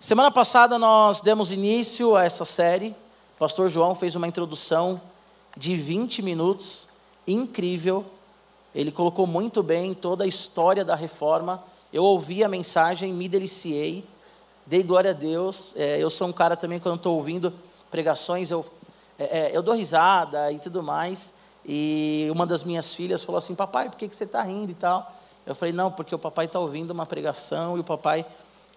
Semana passada nós demos início a essa série. O pastor João fez uma introdução de 20 minutos, incrível. Ele colocou muito bem toda a história da reforma. Eu ouvi a mensagem, me deliciei, dei glória a Deus. É, eu sou um cara também, quando estou ouvindo pregações, eu, é, é, eu dou risada e tudo mais. E uma das minhas filhas falou assim: Papai, por que, que você está rindo e tal? Eu falei: Não, porque o papai está ouvindo uma pregação e o papai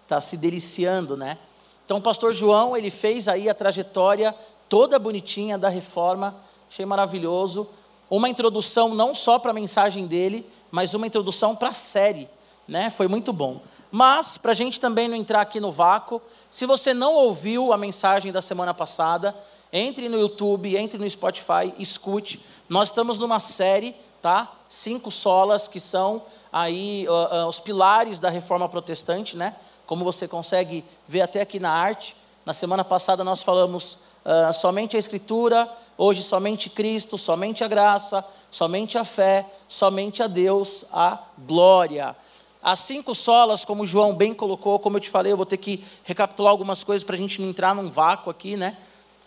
está se deliciando, né? Então, o pastor João, ele fez aí a trajetória toda bonitinha da reforma, achei maravilhoso. Uma introdução não só para a mensagem dele, mas uma introdução para a série, né? Foi muito bom. Mas, para a gente também não entrar aqui no vácuo, se você não ouviu a mensagem da semana passada, entre no YouTube, entre no Spotify, escute. Nós estamos numa série, tá? Cinco solas que são aí uh, uh, os pilares da reforma protestante, né? Como você consegue ver até aqui na arte. Na semana passada nós falamos uh, somente a Escritura, hoje somente Cristo, somente a graça, somente a fé, somente a Deus, a glória. As cinco solas, como João bem colocou, como eu te falei, eu vou ter que recapitular algumas coisas para a gente não entrar num vácuo aqui, né?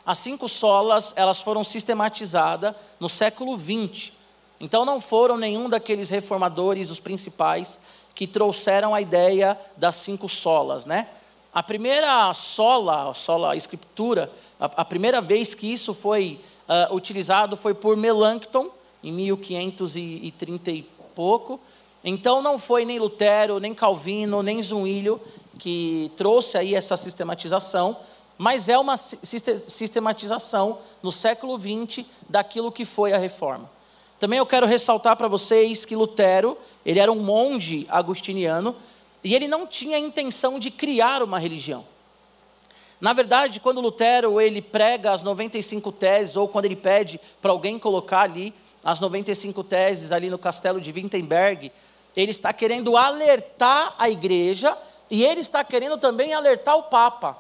As cinco solas, elas foram sistematizadas no século XX. Então não foram nenhum daqueles reformadores, os principais, que trouxeram a ideia das cinco solas, né? A primeira sola, a sola escritura, a, a, primeira vez que isso foi uh, utilizado foi por Melanchthon, em 1530 e pouco. Então não foi nem Lutero, nem Calvino, nem Zwinglio que trouxe aí essa sistematização, mas é uma sistematização no século XX daquilo que foi a reforma. Também eu quero ressaltar para vocês que Lutero, ele era um monge agustiniano e ele não tinha a intenção de criar uma religião. Na verdade, quando Lutero ele prega as 95 teses ou quando ele pede para alguém colocar ali as 95 teses ali no castelo de Wittenberg, ele está querendo alertar a igreja e ele está querendo também alertar o papa.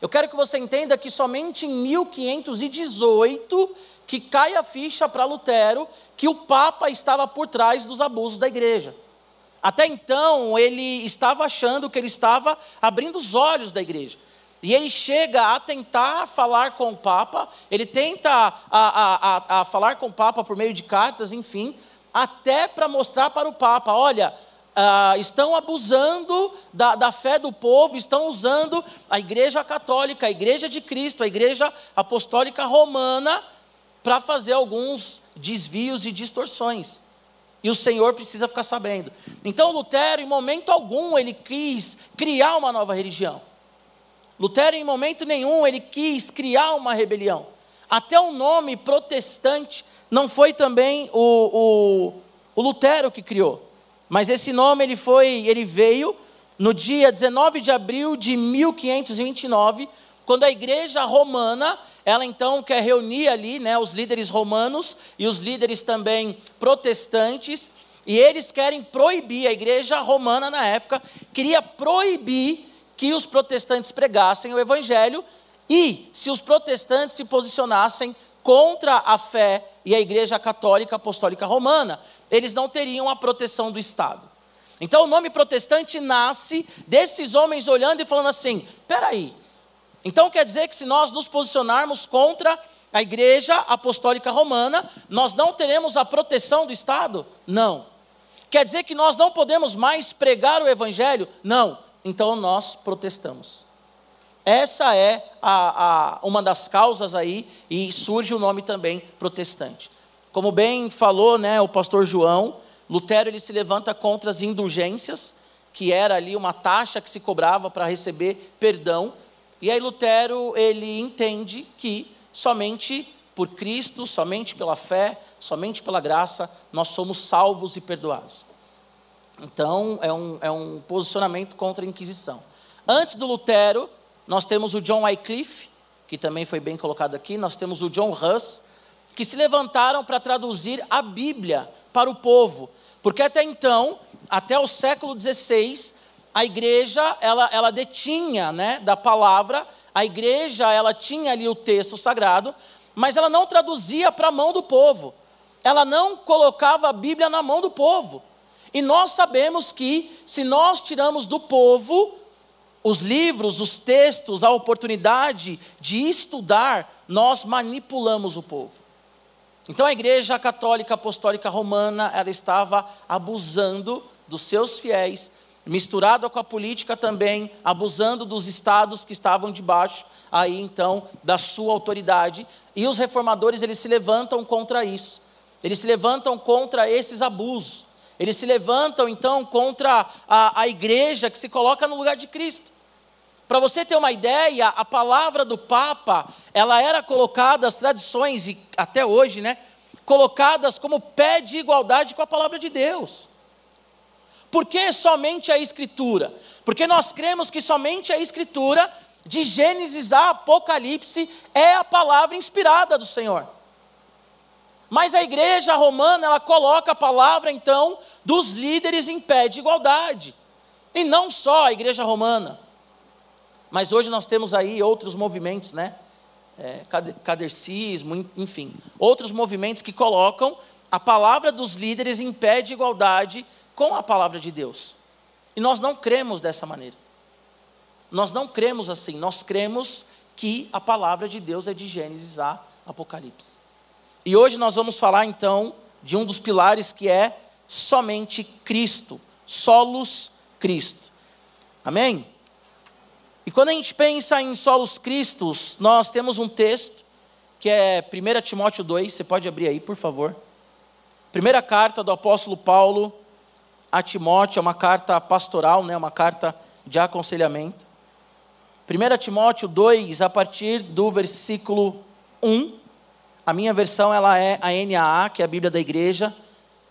Eu quero que você entenda que somente em 1518 que cai a ficha para Lutero que o Papa estava por trás dos abusos da igreja. Até então, ele estava achando que ele estava abrindo os olhos da igreja. E ele chega a tentar falar com o Papa, ele tenta a, a, a, a falar com o Papa por meio de cartas, enfim, até para mostrar para o Papa: olha, Uh, estão abusando da, da, fé do povo, estão usando a Igreja Católica, a Igreja de Cristo, a Igreja Apostólica Romana para fazer alguns desvios e distorções. E o Senhor precisa ficar sabendo. Então, Lutero, em momento algum, ele quis criar uma nova religião. Lutero, em momento nenhum, ele quis criar uma rebelião. Até o nome protestante não foi também o, o, o Lutero que criou. Mas esse nome ele foi, ele veio no dia 19 de abril de 1529, quando a igreja romana ela então quer reunir ali né, os líderes romanos e os líderes também protestantes, e eles querem proibir, a igreja romana na época queria proibir que os protestantes pregassem o evangelho e se os protestantes se posicionassem contra a fé e a igreja católica apostólica romana, eles não teriam a proteção do Estado. Então o nome protestante nasce desses homens olhando e falando assim: peraí, então quer dizer que se nós nos posicionarmos contra a Igreja Apostólica Romana, nós não teremos a proteção do Estado? Não. Quer dizer que nós não podemos mais pregar o Evangelho? Não. Então nós protestamos. Essa é a, a, uma das causas aí, e surge o nome também protestante. Como bem falou né, o pastor João, Lutero ele se levanta contra as indulgências, que era ali uma taxa que se cobrava para receber perdão e aí Lutero, ele entende que somente por Cristo, somente pela fé, somente pela graça, nós somos salvos e perdoados. Então, é um, é um posicionamento contra a Inquisição. Antes do Lutero, nós temos o John Wycliffe, que também foi bem colocado aqui, nós temos o John Huss, que se levantaram para traduzir a Bíblia para o povo. Porque até então, até o século XVI, a igreja, ela, ela detinha né, da palavra, a igreja, ela tinha ali o texto sagrado, mas ela não traduzia para a mão do povo. Ela não colocava a Bíblia na mão do povo. E nós sabemos que, se nós tiramos do povo os livros, os textos, a oportunidade de estudar, nós manipulamos o povo. Então a Igreja Católica Apostólica Romana, ela estava abusando dos seus fiéis, misturada com a política também, abusando dos estados que estavam debaixo aí então da sua autoridade, e os reformadores eles se levantam contra isso. Eles se levantam contra esses abusos. Eles se levantam então contra a, a igreja que se coloca no lugar de Cristo. Para você ter uma ideia, a palavra do Papa, ela era colocada, as tradições, e até hoje, né? Colocadas como pé de igualdade com a palavra de Deus. Por que somente a Escritura? Porque nós cremos que somente a Escritura, de Gênesis a Apocalipse, é a palavra inspirada do Senhor. Mas a igreja romana, ela coloca a palavra, então, dos líderes em pé de igualdade. E não só a igreja romana. Mas hoje nós temos aí outros movimentos, né? É, cadercismo, enfim. Outros movimentos que colocam a palavra dos líderes em pé de igualdade com a palavra de Deus. E nós não cremos dessa maneira. Nós não cremos assim. Nós cremos que a palavra de Deus é de Gênesis a Apocalipse. E hoje nós vamos falar então de um dos pilares que é somente Cristo, solos Cristo. Amém? E quando a gente pensa em solos Cristos, nós temos um texto que é 1 Timóteo 2, você pode abrir aí, por favor. Primeira carta do apóstolo Paulo a Timóteo, é uma carta pastoral, né, uma carta de aconselhamento. 1 Timóteo 2, a partir do versículo 1, a minha versão ela é a NAA, que é a Bíblia da Igreja,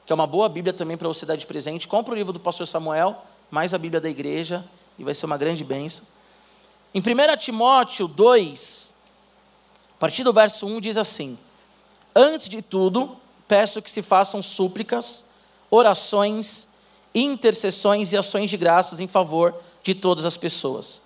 que é uma boa Bíblia também para você dar de presente. Compre o livro do pastor Samuel, mais a Bíblia da Igreja, e vai ser uma grande bênção. Em 1 Timóteo 2, a partir do verso 1, diz assim: Antes de tudo, peço que se façam súplicas, orações, intercessões e ações de graças em favor de todas as pessoas.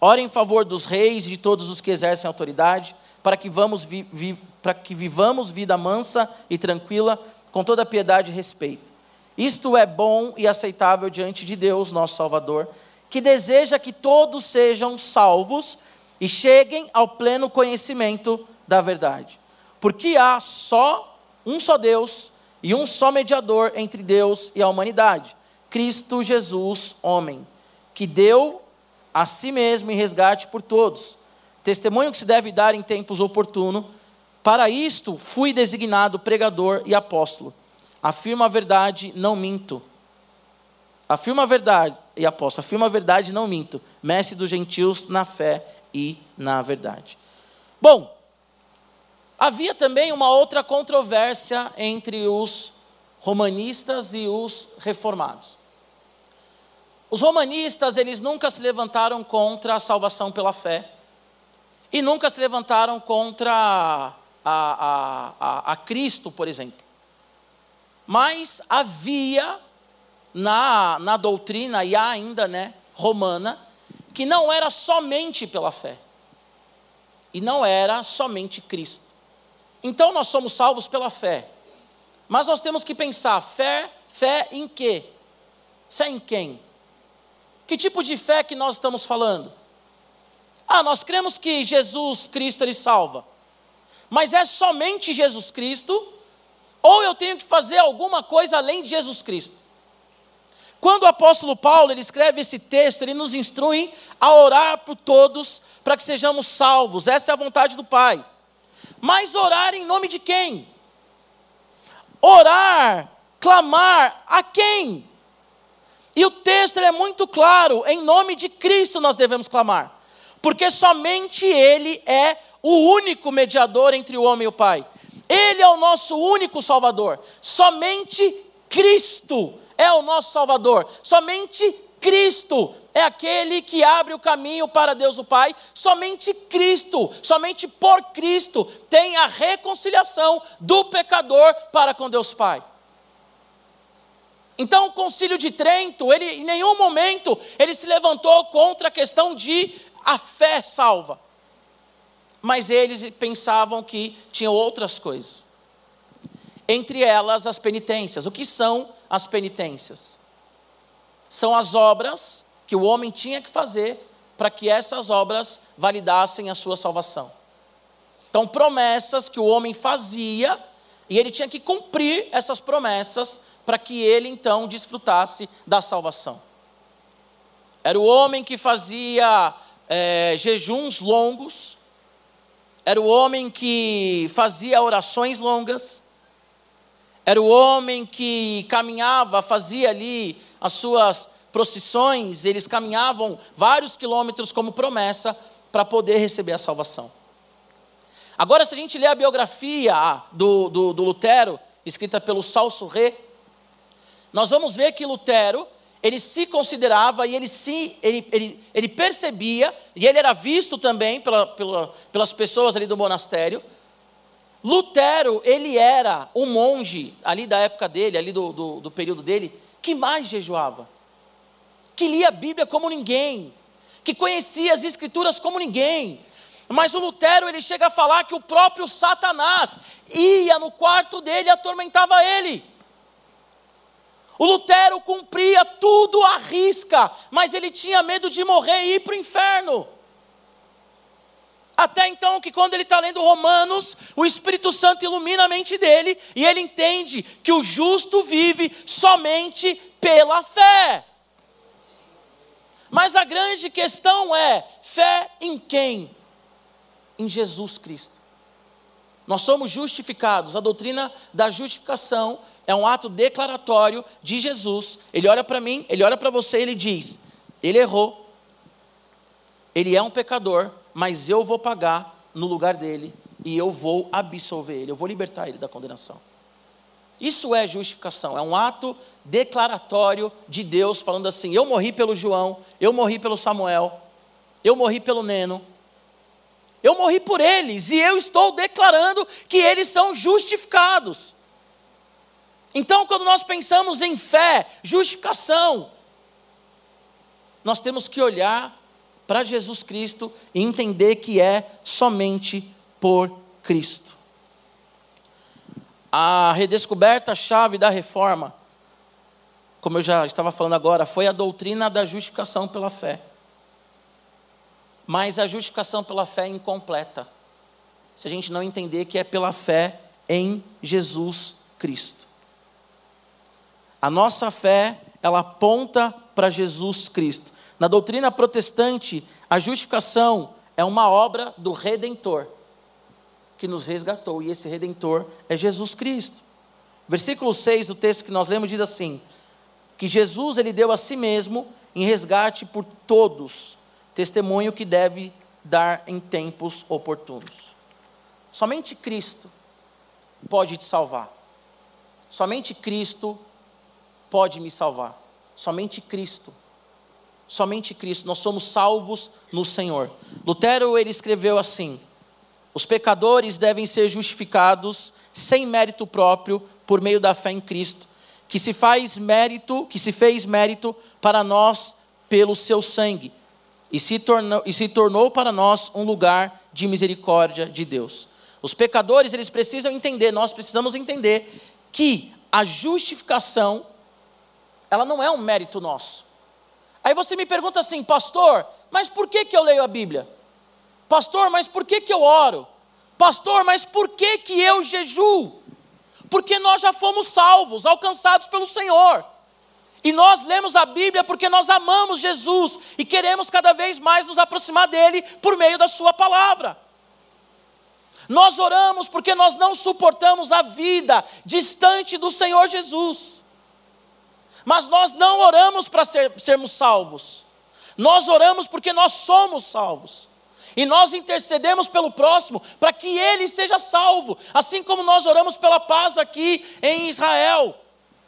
Ore em favor dos reis e de todos os que exercem autoridade, para que, vamos vi, vi, para que vivamos vida mansa e tranquila, com toda piedade e respeito. Isto é bom e aceitável diante de Deus, nosso Salvador, que deseja que todos sejam salvos e cheguem ao pleno conhecimento da verdade. Porque há só um só Deus e um só mediador entre Deus e a humanidade, Cristo Jesus, homem, que deu a si mesmo em resgate por todos. Testemunho que se deve dar em tempos oportunos para isto fui designado pregador e apóstolo. Afirmo a verdade, não minto. Afirmo a verdade e apóstolo. Afirmo a verdade, não minto. Mestre dos gentios na fé e na verdade. Bom, havia também uma outra controvérsia entre os romanistas e os reformados. Os romanistas, eles nunca se levantaram contra a salvação pela fé e nunca se levantaram contra a, a, a, Cristo, por exemplo. Mas havia na, na doutrina, e há ainda né, romana, que não era somente pela fé. E não era somente Cristo. Então nós somos salvos pela fé. Mas nós temos que pensar, fé, fé em quê? Fé em quem? Que tipo de fé que nós estamos falando? Ah, nós cremos que Jesus Cristo ele salva mas é somente Jesus Cristo, ou eu tenho que fazer alguma coisa além de Jesus Cristo. Quando o apóstolo Paulo ele escreve esse texto, ele nos instrui a orar por todos para que sejamos salvos. Essa é a vontade do Pai. Mas orar em nome de quem? Orar, clamar a quem? E o texto é muito claro, em nome de Cristo nós devemos clamar, porque somente Ele é o único mediador entre o homem e o Pai. Ele é o nosso único Salvador. Somente Cristo é o nosso Salvador. Somente Cristo é aquele que abre o caminho para Deus o Pai. Somente Cristo, somente por Cristo, tem a reconciliação do pecador para com Deus Pai. Então o concílio de Trento, ele em nenhum momento ele se levantou contra a questão de a fé salva mas eles pensavam que tinham outras coisas. Entre elas, as penitências. O que são as penitências? São as obras que o homem tinha que fazer para que essas obras validassem a sua salvação. Então, promessas que o homem fazia, e ele tinha que cumprir essas promessas para que ele então desfrutasse da salvação. Era o homem que fazia é, jejuns longos, era o homem que fazia orações longas, era o homem que caminhava, fazia ali as suas procissões, eles caminhavam vários quilômetros como promessa para poder receber a salvação. Agora, se a gente ler a biografia do, do, do Lutero, escrita pelo Salso Ré, nós vamos ver que Lutero, ele se considerava e ele, se, ele, ele, ele percebia, e ele era visto também pela, pela, pelas pessoas ali do monastério. Lutero, ele era um monge, ali da época dele, ali do, do, do período dele, que mais jejuava, que lia a Bíblia como ninguém, que conhecia as Escrituras como ninguém. Mas o Lutero, ele chega a falar que o próprio Satanás ia no quarto dele e atormentava ele. O Lutero cumpria tudo à risca, mas ele tinha medo de morrer e ir para o inferno. Até então, que quando ele está lendo Romanos, o Espírito Santo ilumina a mente dele e ele entende que o justo vive somente pela fé. Mas a grande questão é: fé em quem? Em Jesus Cristo. Nós somos justificados. A doutrina da justificação é um ato declaratório de Jesus. Ele olha para mim, ele olha para você ele diz: ele errou, ele é um pecador, mas eu vou pagar no lugar dele e eu vou absolver ele, eu vou libertar ele da condenação. Isso é justificação, é um ato declaratório de Deus falando assim: eu morri pelo João, eu morri pelo Samuel, eu morri pelo Neno, eu morri por eles e eu estou declarando que eles são justificados. Então, quando nós pensamos em fé, justificação, nós temos que olhar para Jesus Cristo e entender que é somente por Cristo. A redescoberta chave da reforma, como eu já estava falando agora, foi a doutrina da justificação pela fé. Mas a justificação pela fé é incompleta, se a gente não entender que é pela fé em Jesus Cristo. A nossa fé, ela aponta para Jesus Cristo. Na doutrina protestante, a justificação é uma obra do Redentor, que nos resgatou, e esse Redentor é Jesus Cristo. Versículo 6 do texto que nós lemos diz assim: que Jesus ele deu a si mesmo em resgate por todos, testemunho que deve dar em tempos oportunos. Somente Cristo pode te salvar. Somente Cristo pode me salvar. Somente Cristo. Somente Cristo. Nós somos salvos no Senhor. Lutero ele escreveu assim: Os pecadores devem ser justificados sem mérito próprio por meio da fé em Cristo, que se faz mérito, que se fez mérito para nós pelo seu sangue e se tornou, e se tornou para nós um lugar de misericórdia de Deus. Os pecadores, eles precisam entender, nós precisamos entender que a justificação ela não é um mérito nosso. Aí você me pergunta assim, pastor, mas por que, que eu leio a Bíblia? Pastor, mas por que, que eu oro? Pastor, mas por que, que eu jejuo? Porque nós já fomos salvos, alcançados pelo Senhor. E nós lemos a Bíblia porque nós amamos Jesus e queremos cada vez mais nos aproximar dele por meio da Sua palavra. Nós oramos porque nós não suportamos a vida distante do Senhor Jesus. Mas nós não oramos para ser, sermos salvos. Nós oramos porque nós somos salvos. E nós intercedemos pelo próximo para que ele seja salvo, assim como nós oramos pela paz aqui em Israel,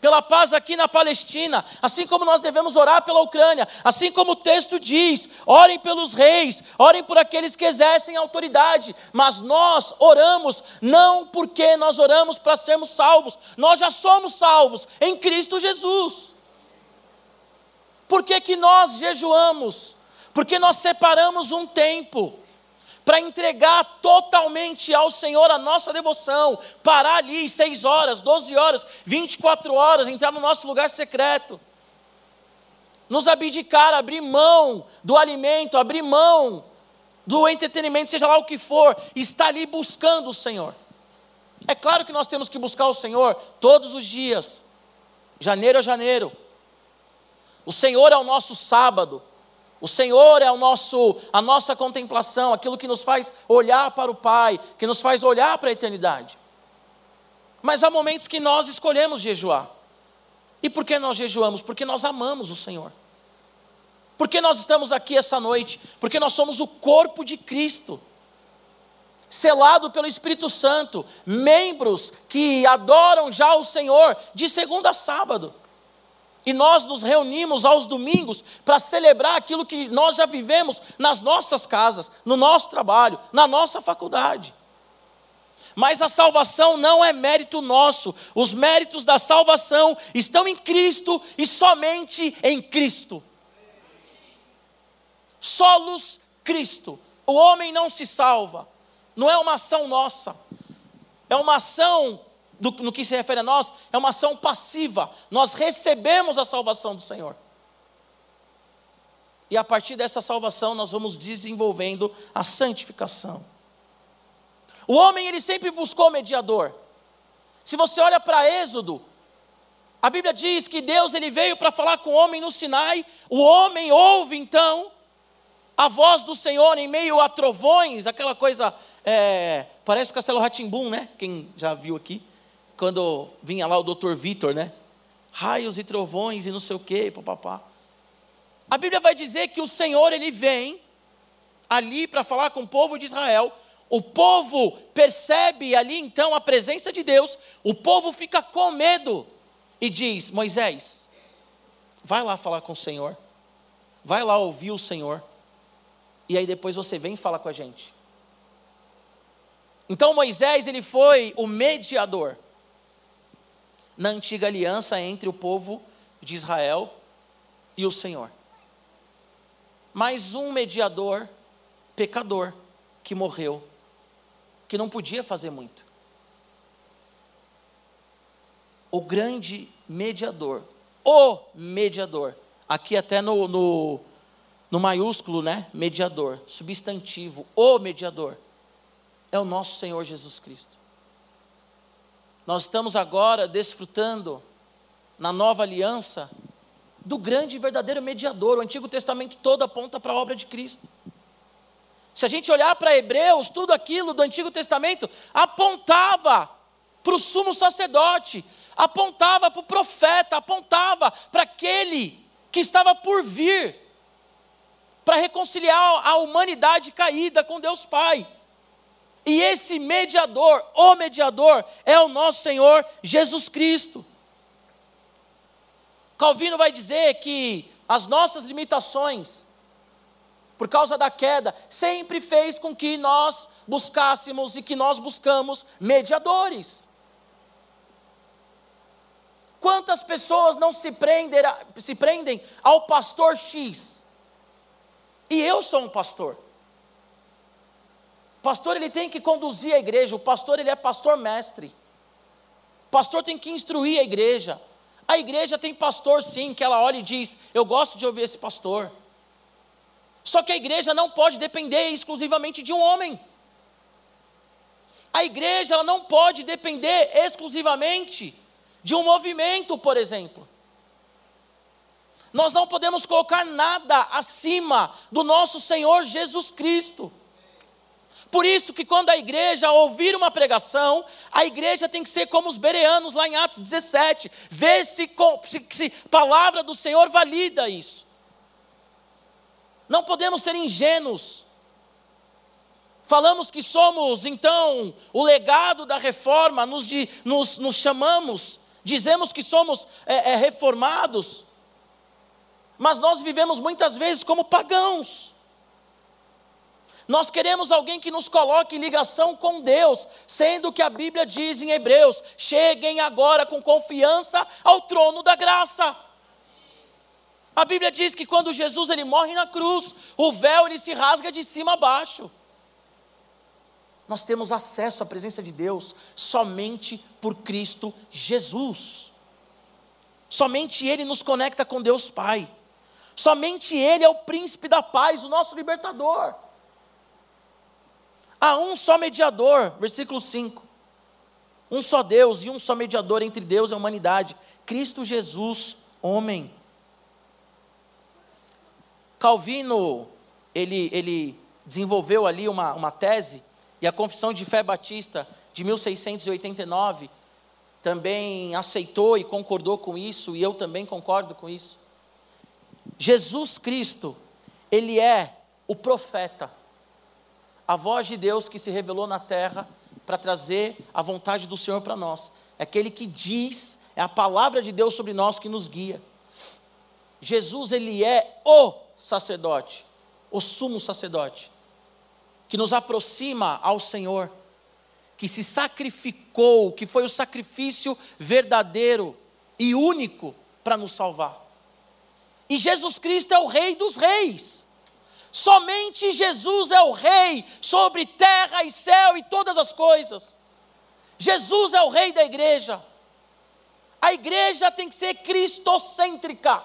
pela paz aqui na Palestina, assim como nós devemos orar pela Ucrânia, assim como o texto diz: orem pelos reis, orem por aqueles que exercem autoridade, mas nós oramos não porque nós oramos para sermos salvos, nós já somos salvos em Cristo Jesus. Por que, que nós jejuamos? Porque nós separamos um tempo para entregar totalmente ao Senhor a nossa devoção, parar ali seis horas, 12 horas, 24 horas, entrar no nosso lugar secreto. nos abdicar, abrir mão do alimento, abrir mão do entretenimento, seja lá o que for, está ali buscando o Senhor. É claro que nós temos que buscar o Senhor todos os dias, janeiro a janeiro. O Senhor é o nosso sábado. O Senhor é o nosso, a nossa contemplação, aquilo que nos faz olhar para o Pai, que nos faz olhar para a eternidade. Mas há momentos que nós escolhemos jejuar. E por que nós jejuamos? Porque nós amamos o Senhor. Porque nós estamos aqui essa noite? Porque nós somos o corpo de Cristo, selado pelo Espírito Santo, membros que adoram já o Senhor de segunda a sábado. E nós nos reunimos aos domingos para celebrar aquilo que nós já vivemos nas nossas casas, no nosso trabalho, na nossa faculdade. Mas a salvação não é mérito nosso, os méritos da salvação estão em Cristo e somente em Cristo. Solos Cristo. O homem não se salva, não é uma ação nossa, é uma ação, do, no que se refere a nós, é uma ação passiva. Nós recebemos a salvação do Senhor. E a partir dessa salvação nós vamos desenvolvendo a santificação. O homem ele sempre buscou mediador. Se você olha para Êxodo, a Bíblia diz que Deus ele veio para falar com o homem no Sinai. O homem ouve então a voz do Senhor em meio a trovões, aquela coisa, é, parece o Castelo Ratimbum, né? Quem já viu aqui, quando vinha lá o doutor Vitor, né? Raios e trovões e não sei o que, papapá. A Bíblia vai dizer que o Senhor ele vem ali para falar com o povo de Israel. O povo percebe ali então a presença de Deus, o povo fica com medo e diz: Moisés, vai lá falar com o Senhor, vai lá ouvir o Senhor e aí depois você vem e fala com a gente. Então Moisés, ele foi o mediador na antiga aliança entre o povo de Israel e o Senhor. Mais um mediador pecador que morreu, que não podia fazer muito. O grande mediador, o mediador, aqui até no, no no maiúsculo, né? Mediador, substantivo, o mediador, é o nosso Senhor Jesus Cristo. Nós estamos agora desfrutando, na nova aliança, do grande e verdadeiro mediador. O Antigo Testamento todo aponta para a obra de Cristo. Se a gente olhar para Hebreus, tudo aquilo do Antigo Testamento apontava para o sumo sacerdote, apontava para o profeta, apontava para aquele que estava por vir para reconciliar a humanidade caída com Deus Pai. E esse mediador, o mediador, é o nosso Senhor Jesus Cristo. Calvino vai dizer que as nossas limitações, por causa da queda, sempre fez com que nós buscássemos e que nós buscamos mediadores. Quantas pessoas não se, prender, se prendem ao pastor X? E eu sou um pastor. Pastor ele tem que conduzir a igreja, o pastor ele é pastor mestre. O pastor tem que instruir a igreja. A igreja tem pastor sim, que ela olha e diz: "Eu gosto de ouvir esse pastor". Só que a igreja não pode depender exclusivamente de um homem. A igreja ela não pode depender exclusivamente de um movimento, por exemplo. Nós não podemos colocar nada acima do nosso Senhor Jesus Cristo. Por isso que quando a igreja ouvir uma pregação, a igreja tem que ser como os bereanos lá em Atos 17, ver se, se, se palavra do Senhor valida isso. Não podemos ser ingênuos. Falamos que somos, então, o legado da reforma, nos, de, nos, nos chamamos, dizemos que somos é, é, reformados, mas nós vivemos muitas vezes como pagãos. Nós queremos alguém que nos coloque em ligação com Deus, sendo que a Bíblia diz em Hebreus: cheguem agora com confiança ao trono da graça. A Bíblia diz que quando Jesus ele morre na cruz, o véu ele se rasga de cima a baixo. Nós temos acesso à presença de Deus somente por Cristo Jesus. Somente Ele nos conecta com Deus Pai. Somente Ele é o príncipe da paz, o nosso libertador. Há um só mediador, versículo 5. Um só Deus e um só mediador entre Deus e a humanidade, Cristo Jesus, homem. Calvino, ele, ele desenvolveu ali uma, uma tese, e a Confissão de Fé Batista de 1689 também aceitou e concordou com isso, e eu também concordo com isso. Jesus Cristo, ele é o profeta, a voz de Deus que se revelou na terra para trazer a vontade do Senhor para nós. É aquele que diz, é a palavra de Deus sobre nós que nos guia. Jesus, ele é o sacerdote, o sumo sacerdote, que nos aproxima ao Senhor que se sacrificou, que foi o sacrifício verdadeiro e único para nos salvar. E Jesus Cristo é o Rei dos Reis. Somente Jesus é o Rei sobre terra e céu e todas as coisas. Jesus é o Rei da igreja. A igreja tem que ser cristocêntrica.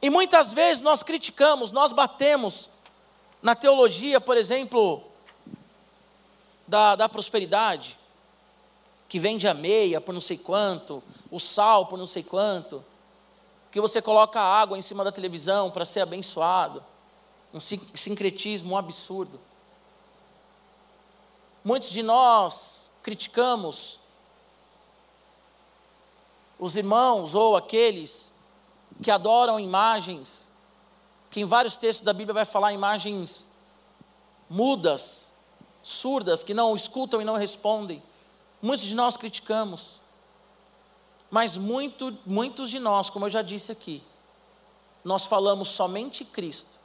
E muitas vezes nós criticamos, nós batemos na teologia, por exemplo, da, da prosperidade, que vende a meia por não sei quanto, o sal por não sei quanto, que você coloca água em cima da televisão para ser abençoado, um sincretismo um absurdo. Muitos de nós criticamos os irmãos ou aqueles que adoram imagens, que em vários textos da Bíblia vai falar imagens mudas, surdas, que não escutam e não respondem. Muitos de nós criticamos. Mas muito, muitos de nós, como eu já disse aqui, nós falamos somente Cristo,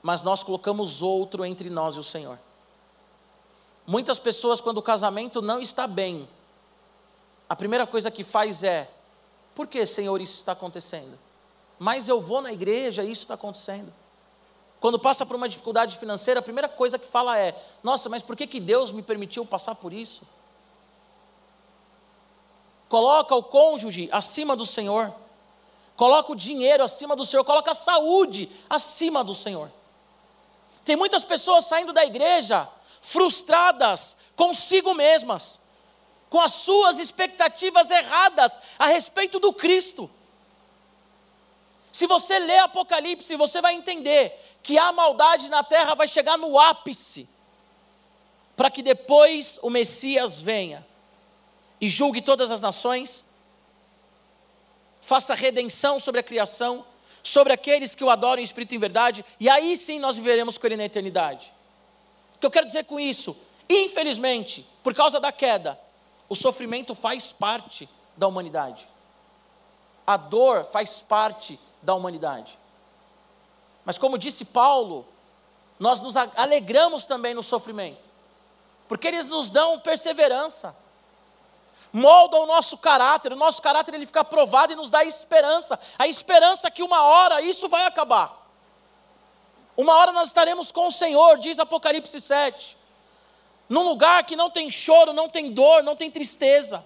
mas nós colocamos outro entre nós e o Senhor. Muitas pessoas, quando o casamento não está bem, a primeira coisa que faz é: por que, Senhor, isso está acontecendo? Mas eu vou na igreja e isso está acontecendo. Quando passa por uma dificuldade financeira, a primeira coisa que fala é: Nossa, mas por que, que Deus me permitiu passar por isso? Coloca o cônjuge acima do Senhor, coloca o dinheiro acima do Senhor, coloca a saúde acima do Senhor. Tem muitas pessoas saindo da igreja frustradas consigo mesmas, com as suas expectativas erradas a respeito do Cristo. Se você ler Apocalipse, você vai entender que a maldade na terra vai chegar no ápice, para que depois o Messias venha e julgue todas as nações, faça redenção sobre a criação, sobre aqueles que o adoram em espírito e em verdade, e aí sim nós viveremos com ele na eternidade. O que eu quero dizer com isso? Infelizmente, por causa da queda, o sofrimento faz parte da humanidade. A dor faz parte da humanidade. Mas como disse Paulo, nós nos alegramos também no sofrimento, porque eles nos dão perseverança, moldam o nosso caráter, o nosso caráter ele fica provado e nos dá esperança, a esperança que uma hora isso vai acabar. Uma hora nós estaremos com o Senhor, diz Apocalipse 7, num lugar que não tem choro, não tem dor, não tem tristeza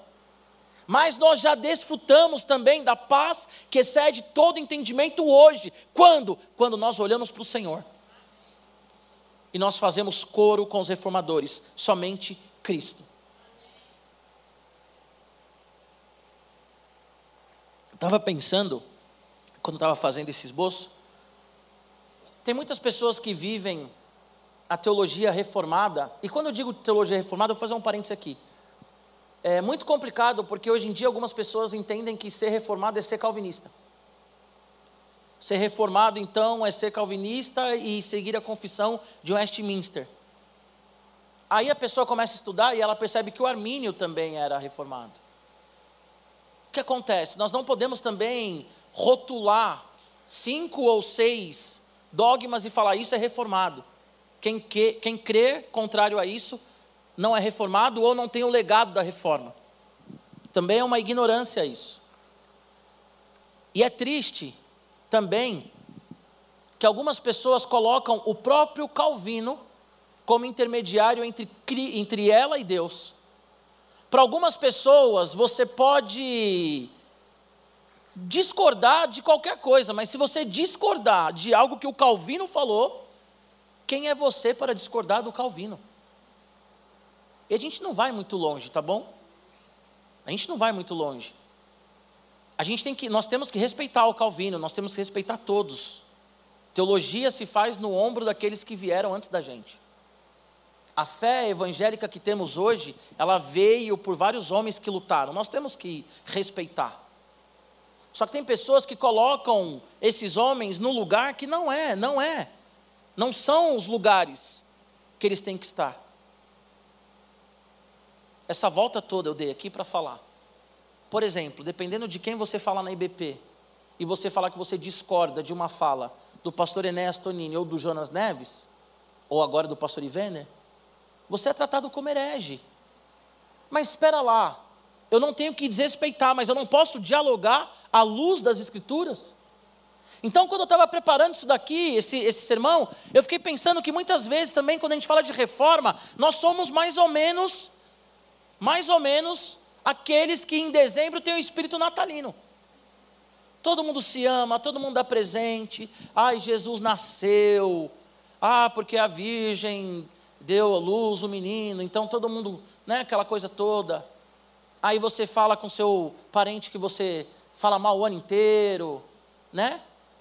mas nós já desfrutamos também da paz que excede todo entendimento hoje. Quando? Quando nós olhamos para o Senhor. E nós fazemos coro com os reformadores, somente Cristo. Estava pensando, quando estava fazendo esse esboço, tem muitas pessoas que vivem a teologia reformada, e quando eu digo teologia reformada, eu vou fazer um parênteses aqui. É muito complicado porque hoje em dia algumas pessoas entendem que ser reformado é ser calvinista. Ser reformado, então, é ser calvinista e seguir a confissão de Westminster. Aí a pessoa começa a estudar e ela percebe que o Armínio também era reformado. Que acontece? Nós não podemos também rotular cinco ou seis dogmas e falar isso é reformado. Quem, que, quem crer contrário a isso não é reformado ou não tem o legado da reforma. Também é uma ignorância isso. E é triste também que algumas pessoas colocam o próprio Calvino como intermediário entre, entre ela e Deus. Para algumas pessoas, você pode discordar de qualquer coisa, mas se você discordar de algo que o Calvino falou, quem é você para discordar do Calvino? E a gente não vai muito longe, tá bom? A gente não vai muito longe. A gente tem que, nós temos que respeitar o Calvino, nós temos que respeitar todos. Teologia se faz no ombro daqueles que vieram antes da gente. A fé evangélica que temos hoje, ela veio por vários homens que lutaram. Nós temos que respeitar. Só que tem pessoas que colocam esses homens no lugar que não é, não é. Não são os lugares que eles têm que estar. Essa volta toda eu dei aqui para falar. Por exemplo, dependendo de quem você falar na IBP, e você falar que você discorda de uma fala do pastor Enéas Tonini ou do Jonas Neves, ou agora do pastor Ivener, você é tratado como herege. Mas espera lá, eu não tenho que desrespeitar, mas eu não posso dialogar à luz das Escrituras. Então, quando eu estava preparando isso daqui, esse, esse sermão, eu fiquei pensando que muitas vezes também, quando a gente fala de reforma, nós somos mais ou menos, mais ou menos, aqueles que em dezembro têm o espírito natalino. Todo mundo se ama, todo mundo dá presente. Ai, Jesus nasceu. Ah, porque a Virgem deu à luz o menino, então todo mundo, né, aquela coisa toda. Aí você fala com seu parente que você fala mal o ano inteiro, né?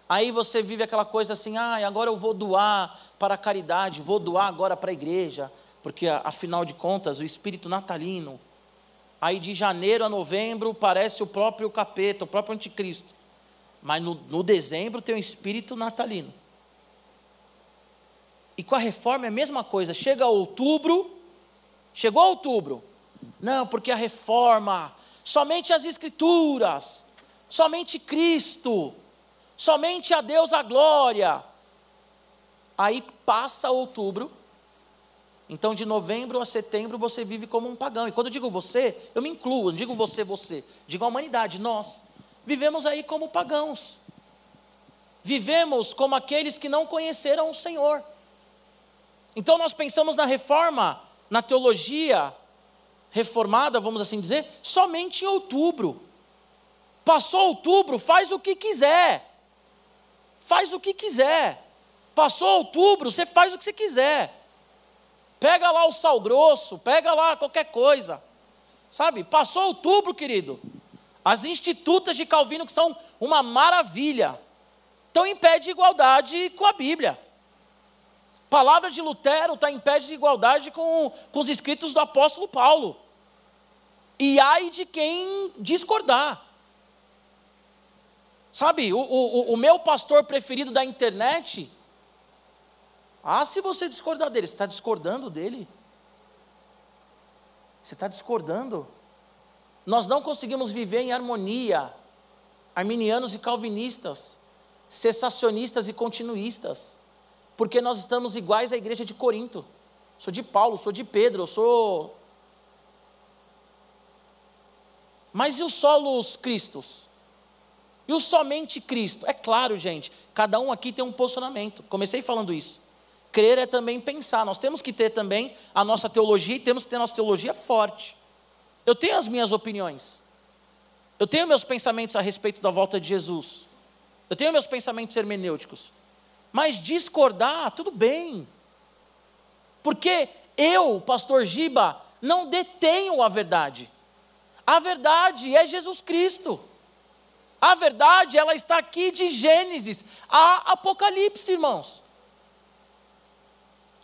Aí você vive aquela coisa assim, ah, agora eu vou doar para a caridade, vou doar agora para a igreja, porque afinal de contas o espírito natalino. Aí de janeiro a novembro parece o próprio capeta, o próprio anticristo. Mas no, no dezembro tem o espírito natalino. E com a reforma é a mesma coisa. Chega outubro, chegou outubro. Não, porque a reforma, somente as escrituras, somente Cristo, somente a Deus a glória. Aí passa outubro. Então, de novembro a setembro, você vive como um pagão. E quando eu digo você, eu me incluo, não digo você, você. Digo a humanidade, nós. Vivemos aí como pagãos. Vivemos como aqueles que não conheceram o Senhor. Então nós pensamos na reforma, na teologia reformada, vamos assim dizer, somente em outubro. Passou outubro, faz o que quiser. Faz o que quiser. Passou outubro, você faz o que você quiser. Pega lá o sal grosso, pega lá qualquer coisa. Sabe? Passou outubro, querido. As institutas de Calvino, que são uma maravilha, estão em pé de igualdade com a Bíblia palavra de Lutero está em pé de igualdade com, com os escritos do apóstolo Paulo. E ai de quem discordar. Sabe, o, o, o meu pastor preferido da internet. Ah, se você discordar dele, você está discordando dele? Você está discordando? Nós não conseguimos viver em harmonia, arminianos e calvinistas, cessacionistas e continuistas porque nós estamos iguais à igreja de Corinto. Sou de Paulo, sou de Pedro, sou. Mas e os solos Cristos? E o somente Cristo? É claro, gente, cada um aqui tem um posicionamento. Comecei falando isso. Crer é também pensar. Nós temos que ter também a nossa teologia e temos que ter a nossa teologia forte. Eu tenho as minhas opiniões. Eu tenho meus pensamentos a respeito da volta de Jesus. Eu tenho meus pensamentos hermenêuticos. Mas discordar, tudo bem. Porque eu, pastor Giba, não detenho a verdade. A verdade é Jesus Cristo. A verdade, ela está aqui de Gênesis a Apocalipse, irmãos.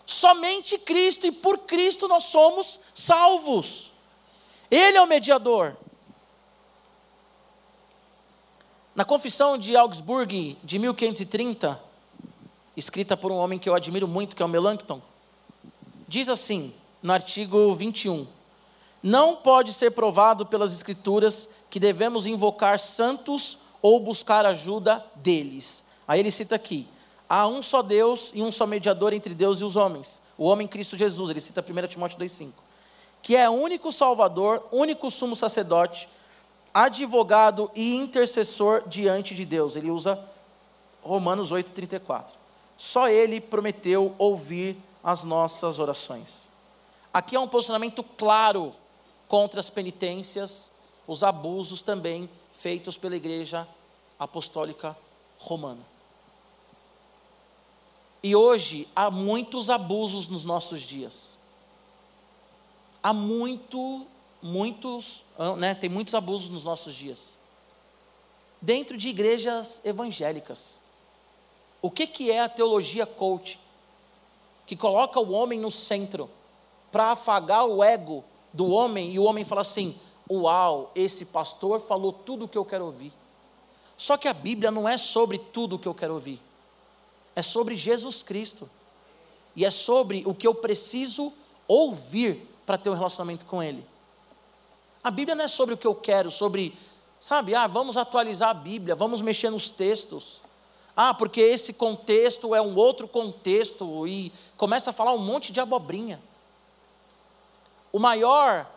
Somente Cristo e por Cristo nós somos salvos. Ele é o mediador. Na confissão de Augsburg de 1530, escrita por um homem que eu admiro muito, que é o Melanchthon, diz assim, no artigo 21, não pode ser provado pelas Escrituras que devemos invocar santos ou buscar ajuda deles. Aí ele cita aqui: há um só Deus e um só mediador entre Deus e os homens, o homem Cristo Jesus. Ele cita 1 Timóteo 2,5. Que é único Salvador, único sumo sacerdote, advogado e intercessor diante de Deus. Ele usa Romanos 8,34. Só Ele prometeu ouvir as nossas orações. Aqui há um posicionamento claro contra as penitências, os abusos também feitos pela igreja Apostólica Romana. E hoje há muitos abusos nos nossos dias. Há muito, muitos, né, tem muitos abusos nos nossos dias. Dentro de igrejas evangélicas. O que, que é a teologia coach? Que coloca o homem no centro para afagar o ego do homem e o homem fala assim: Uau, esse pastor falou tudo o que eu quero ouvir. Só que a Bíblia não é sobre tudo o que eu quero ouvir é sobre Jesus Cristo. E é sobre o que eu preciso ouvir para ter um relacionamento com Ele. A Bíblia não é sobre o que eu quero, sobre, sabe, ah, vamos atualizar a Bíblia, vamos mexer nos textos. Ah, porque esse contexto é um outro contexto e começa a falar um monte de abobrinha. O maior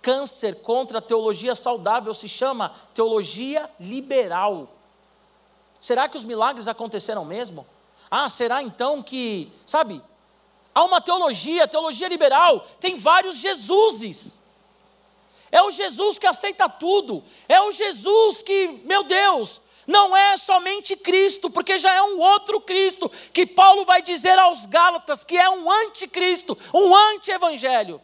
câncer contra a teologia saudável se chama teologia liberal. Será que os milagres aconteceram mesmo? Ah, será então que, sabe? Há uma teologia, teologia liberal, tem vários Jesuses. É o Jesus que aceita tudo. É o Jesus que, meu Deus, não é somente Cristo, porque já é um outro Cristo, que Paulo vai dizer aos Gálatas que é um anticristo, um anti-evangelho.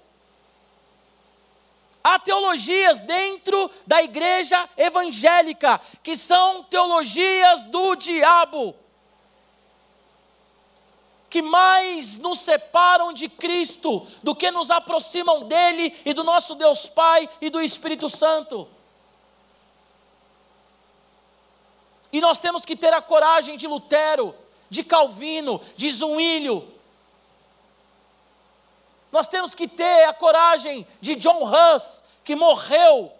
Há teologias dentro da igreja evangélica que são teologias do diabo que mais nos separam de Cristo do que nos aproximam dele e do nosso Deus Pai e do Espírito Santo. E nós temos que ter a coragem de Lutero, de Calvino, de Zwinglio. Nós temos que ter a coragem de John Huss, que morreu.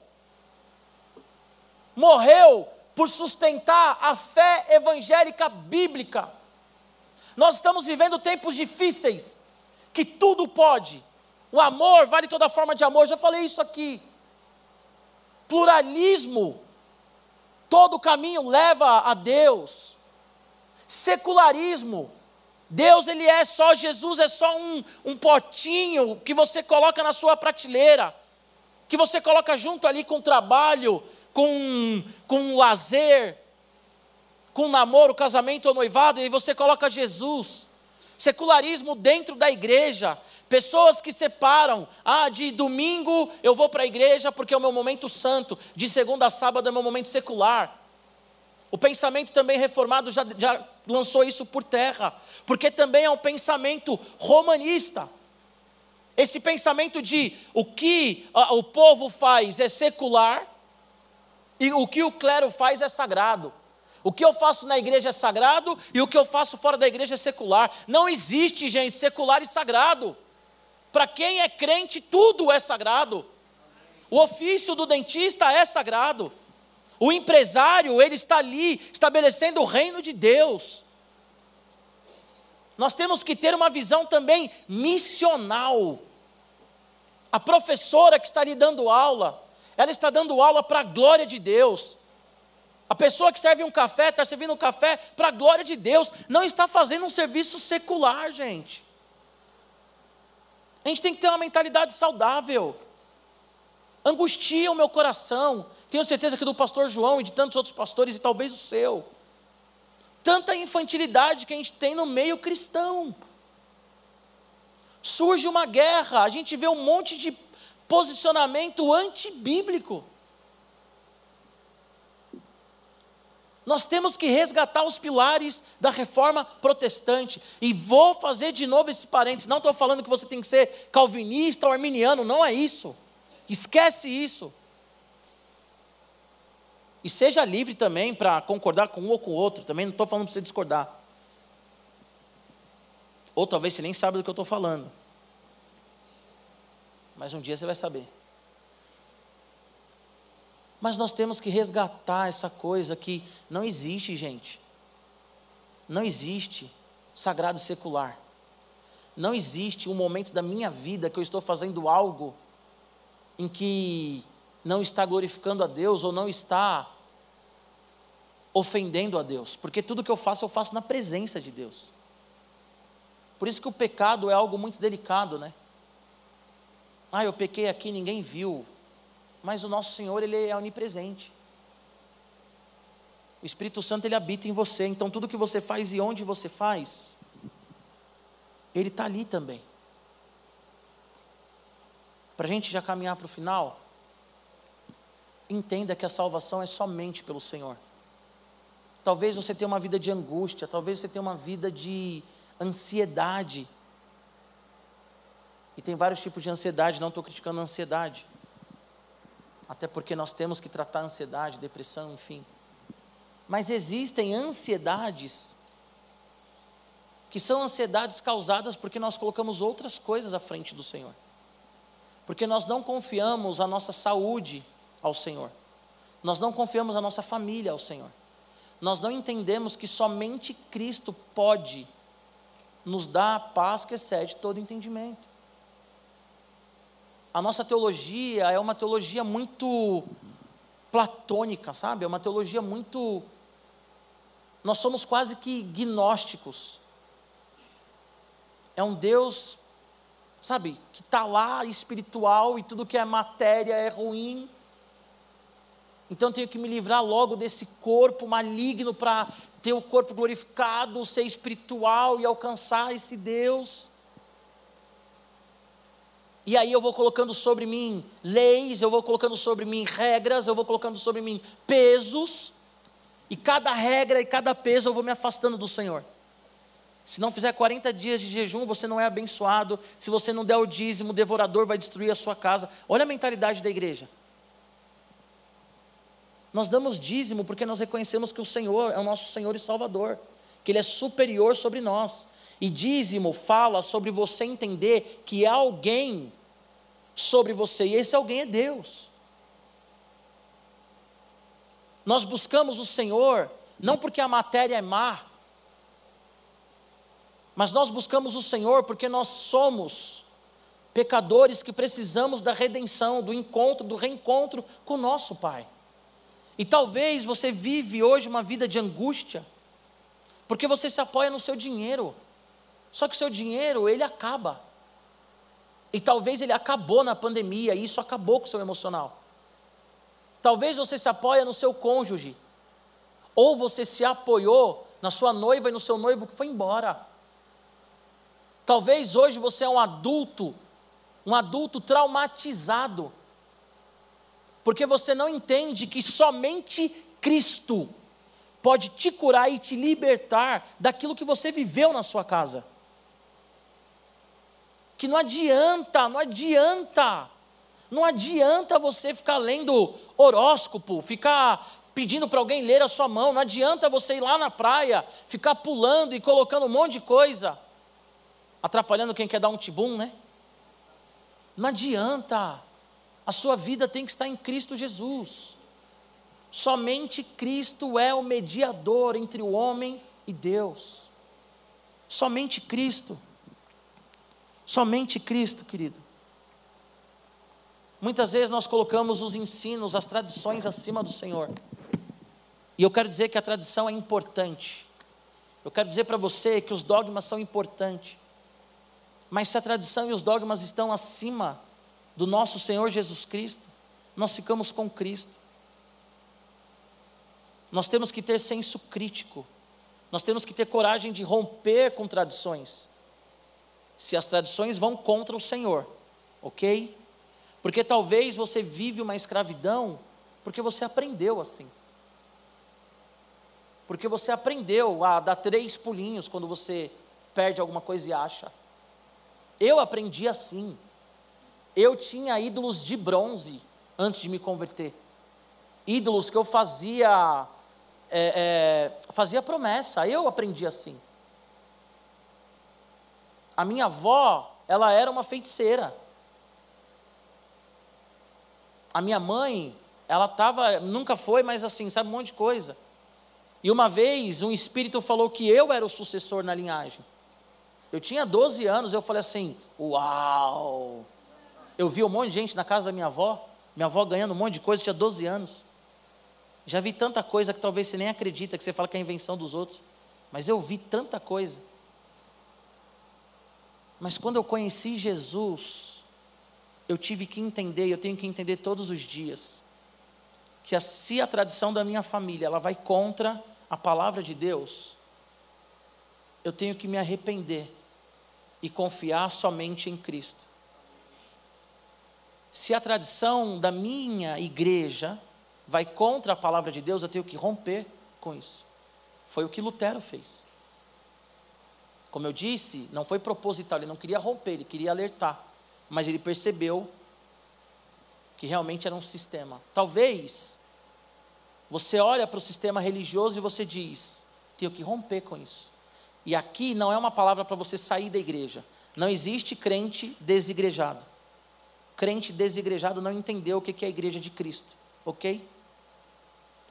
Morreu por sustentar a fé evangélica bíblica. Nós estamos vivendo tempos difíceis, que tudo pode. O amor vale toda forma de amor, já falei isso aqui. Pluralismo, todo caminho leva a Deus. Secularismo, Deus ele é só, Jesus é só um, um potinho que você coloca na sua prateleira, que você coloca junto ali com o trabalho, com, com o lazer, com namoro, casamento ou noivado, e você coloca Jesus. Secularismo dentro da igreja, pessoas que separam, ah, de domingo eu vou para a igreja porque é o meu momento santo, de segunda a sábado é o meu momento secular. O pensamento também reformado já, já lançou isso por terra, porque também é um pensamento romanista. Esse pensamento de o que ah, o povo faz é secular e o que o clero faz é sagrado. O que eu faço na igreja é sagrado e o que eu faço fora da igreja é secular. Não existe, gente, secular e sagrado. Para quem é crente, tudo é sagrado. O ofício do dentista é sagrado. O empresário, ele está ali estabelecendo o reino de Deus. Nós temos que ter uma visão também missional. A professora que está ali dando aula, ela está dando aula para a glória de Deus. A pessoa que serve um café, está servindo um café para a glória de Deus, não está fazendo um serviço secular, gente. A gente tem que ter uma mentalidade saudável. Angustia o meu coração. Tenho certeza que do pastor João e de tantos outros pastores, e talvez o seu. Tanta infantilidade que a gente tem no meio cristão. Surge uma guerra, a gente vê um monte de posicionamento antibíblico. Nós temos que resgatar os pilares da reforma protestante. E vou fazer de novo esse parênteses. Não estou falando que você tem que ser calvinista ou arminiano, não é isso. Esquece isso. E seja livre também para concordar com um ou com o outro. Também não estou falando para você discordar. Ou talvez você nem sabe do que eu estou falando. Mas um dia você vai saber. Mas nós temos que resgatar essa coisa que não existe, gente. Não existe sagrado secular. Não existe um momento da minha vida que eu estou fazendo algo em que não está glorificando a Deus ou não está ofendendo a Deus, porque tudo que eu faço, eu faço na presença de Deus. Por isso que o pecado é algo muito delicado, né? Ah, eu pequei aqui, ninguém viu mas o nosso Senhor, Ele é onipresente. O Espírito Santo ele habita em você, então tudo que você faz e onde você faz, ele está ali também. Para a gente já caminhar para o final, entenda que a salvação é somente pelo Senhor. Talvez você tenha uma vida de angústia, talvez você tenha uma vida de ansiedade. E tem vários tipos de ansiedade, não estou criticando a ansiedade. Até porque nós temos que tratar ansiedade, depressão, enfim. Mas existem ansiedades que são ansiedades causadas porque nós colocamos outras coisas à frente do Senhor. Porque nós não confiamos a nossa saúde ao Senhor. Nós não confiamos a nossa família ao Senhor nós não entendemos que somente Cristo pode nos dar a paz que excede todo entendimento. A nossa teologia é uma teologia muito platônica, sabe? É uma teologia muito. Nós somos quase que gnósticos. É um Deus, sabe, que está lá espiritual e tudo que é matéria é ruim então tenho que me livrar logo desse corpo maligno para ter o corpo glorificado, ser espiritual e alcançar esse Deus. E aí eu vou colocando sobre mim leis, eu vou colocando sobre mim regras, eu vou colocando sobre mim pesos, e cada regra e cada peso eu vou me afastando do Senhor. Se não fizer 40 dias de jejum, você não é abençoado. Se você não der o dízimo, o devorador vai destruir a sua casa. Olha a mentalidade da igreja. Nós damos dízimo porque nós reconhecemos que o Senhor é o nosso Senhor e Salvador, que Ele é superior sobre nós. E dízimo fala sobre você entender que há alguém sobre você, e esse alguém é Deus. Nós buscamos o Senhor não porque a matéria é má, mas nós buscamos o Senhor porque nós somos pecadores que precisamos da redenção, do encontro, do reencontro com o nosso Pai. E talvez você vive hoje uma vida de angústia, porque você se apoia no seu dinheiro. Só que o seu dinheiro, ele acaba. E talvez ele acabou na pandemia, e isso acabou com o seu emocional. Talvez você se apoia no seu cônjuge, ou você se apoiou na sua noiva e no seu noivo que foi embora. Talvez hoje você é um adulto, um adulto traumatizado, porque você não entende que somente Cristo pode te curar e te libertar daquilo que você viveu na sua casa. Que não adianta, não adianta, não adianta você ficar lendo horóscopo, ficar pedindo para alguém ler a sua mão, não adianta você ir lá na praia, ficar pulando e colocando um monte de coisa, atrapalhando quem quer dar um tibum, né? Não adianta. A sua vida tem que estar em Cristo Jesus. Somente Cristo é o mediador entre o homem e Deus. Somente Cristo. Somente Cristo, querido. Muitas vezes nós colocamos os ensinos, as tradições acima do Senhor. E eu quero dizer que a tradição é importante. Eu quero dizer para você que os dogmas são importantes. Mas se a tradição e os dogmas estão acima do nosso Senhor Jesus Cristo, nós ficamos com Cristo. Nós temos que ter senso crítico, nós temos que ter coragem de romper com tradições, se as tradições vão contra o Senhor, ok? Porque talvez você vive uma escravidão porque você aprendeu assim. Porque você aprendeu a dar três pulinhos quando você perde alguma coisa e acha. Eu aprendi assim. Eu tinha ídolos de bronze antes de me converter. Ídolos que eu fazia, é, é, fazia promessa. Eu aprendi assim. A minha avó, ela era uma feiticeira. A minha mãe, ela estava, nunca foi, mas assim, sabe um monte de coisa. E uma vez um espírito falou que eu era o sucessor na linhagem. Eu tinha 12 anos, eu falei assim: Uau! Eu vi um monte de gente na casa da minha avó, minha avó ganhando um monte de coisa, tinha 12 anos. Já vi tanta coisa que talvez você nem acredita, que você fala que é invenção dos outros. Mas eu vi tanta coisa. Mas quando eu conheci Jesus, eu tive que entender, eu tenho que entender todos os dias, que se a tradição da minha família ela vai contra a palavra de Deus, eu tenho que me arrepender e confiar somente em Cristo. Se a tradição da minha igreja vai contra a palavra de Deus, eu tenho que romper com isso. Foi o que Lutero fez. Como eu disse, não foi proposital, ele não queria romper, ele queria alertar. Mas ele percebeu que realmente era um sistema. Talvez você olha para o sistema religioso e você diz: tenho que romper com isso. E aqui não é uma palavra para você sair da igreja. Não existe crente desigrejado. Crente desigrejado não entendeu o que é a igreja de Cristo, ok?